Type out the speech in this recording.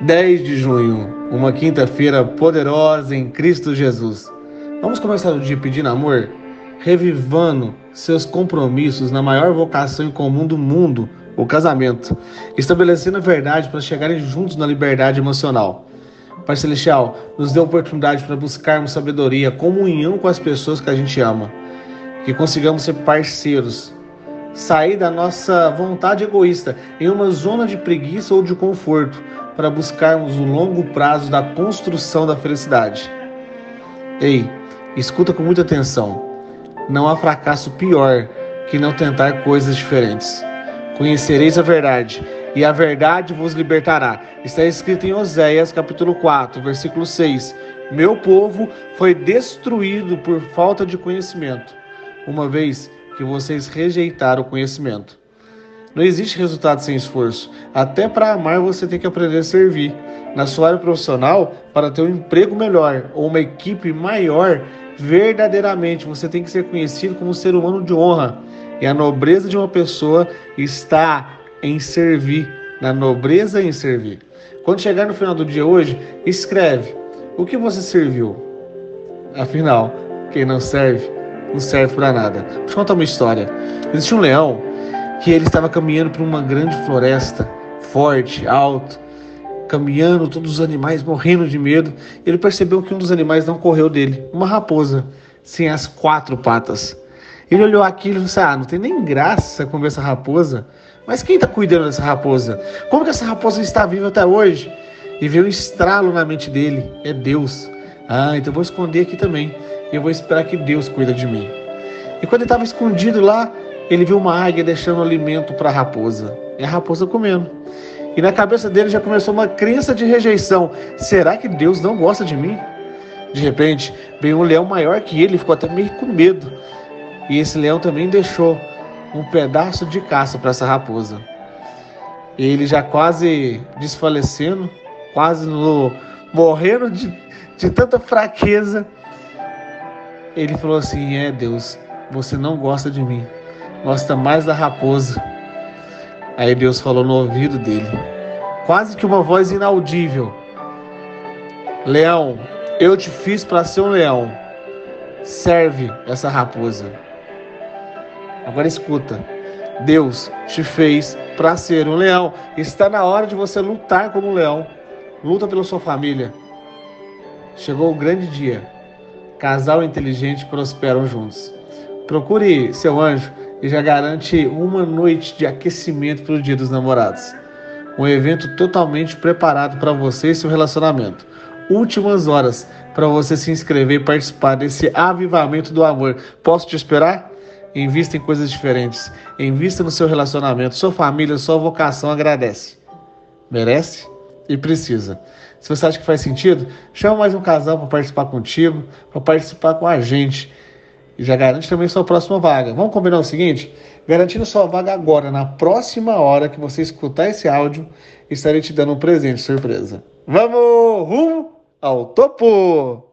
10 de junho, uma quinta-feira poderosa em Cristo Jesus. Vamos começar o dia pedindo amor, revivando seus compromissos na maior vocação em comum do mundo, o casamento, estabelecendo a verdade para chegarem juntos na liberdade emocional. Pai Celestial, nos dê oportunidade para buscarmos sabedoria, comunhão com as pessoas que a gente ama, que consigamos ser parceiros, sair da nossa vontade egoísta em uma zona de preguiça ou de conforto para buscarmos o longo prazo da construção da felicidade. Ei, escuta com muita atenção. Não há fracasso pior que não tentar coisas diferentes. Conhecereis a verdade, e a verdade vos libertará. Está escrito em Oséias, capítulo 4, versículo 6. Meu povo foi destruído por falta de conhecimento, uma vez que vocês rejeitaram o conhecimento. Não existe resultado sem esforço. Até para amar você tem que aprender a servir. Na sua área profissional, para ter um emprego melhor ou uma equipe maior, verdadeiramente você tem que ser conhecido como um ser humano de honra. E a nobreza de uma pessoa está em servir, na nobreza em servir. Quando chegar no final do dia hoje, escreve o que você serviu. Afinal, quem não serve, não serve para nada. Vou te contar uma história. Existe um leão que ele estava caminhando por uma grande floresta, forte, alto, caminhando, todos os animais morrendo de medo. Ele percebeu que um dos animais não correu dele, uma raposa, sem as quatro patas. Ele olhou aquilo e disse: Ah, não tem nem graça comer essa raposa. Mas quem está cuidando dessa raposa? Como que essa raposa está viva até hoje? E veio um estralo na mente dele: É Deus. Ah, então vou esconder aqui também. E eu vou esperar que Deus cuida de mim. E quando ele estava escondido lá, ele viu uma águia deixando alimento para a raposa. E a raposa comendo. E na cabeça dele já começou uma crença de rejeição. Será que Deus não gosta de mim? De repente, veio um leão maior que ele, ficou até meio com medo. E esse leão também deixou um pedaço de caça para essa raposa. Ele já quase desfalecendo, quase no, morrendo de, de tanta fraqueza. Ele falou assim: É Deus, você não gosta de mim gosta mais da raposa. Aí Deus falou no ouvido dele, quase que uma voz inaudível: Leão, eu te fiz para ser um leão. Serve essa raposa. Agora escuta. Deus te fez para ser um leão. Está na hora de você lutar como um leão. Luta pela sua família. Chegou o grande dia. Casal inteligente prosperam juntos. Procure seu anjo e já garante uma noite de aquecimento para o Dia dos Namorados. Um evento totalmente preparado para você e seu relacionamento. Últimas horas para você se inscrever e participar desse avivamento do amor. Posso te esperar? Invista em coisas diferentes. Invista no seu relacionamento. Sua família, sua vocação agradece. Merece e precisa. Se você acha que faz sentido, chama mais um casal para participar contigo, para participar com a gente e já garante também sua próxima vaga. Vamos combinar o seguinte? Garantindo sua vaga agora, na próxima hora que você escutar esse áudio, estarei te dando um presente surpresa. Vamos rumo ao topo!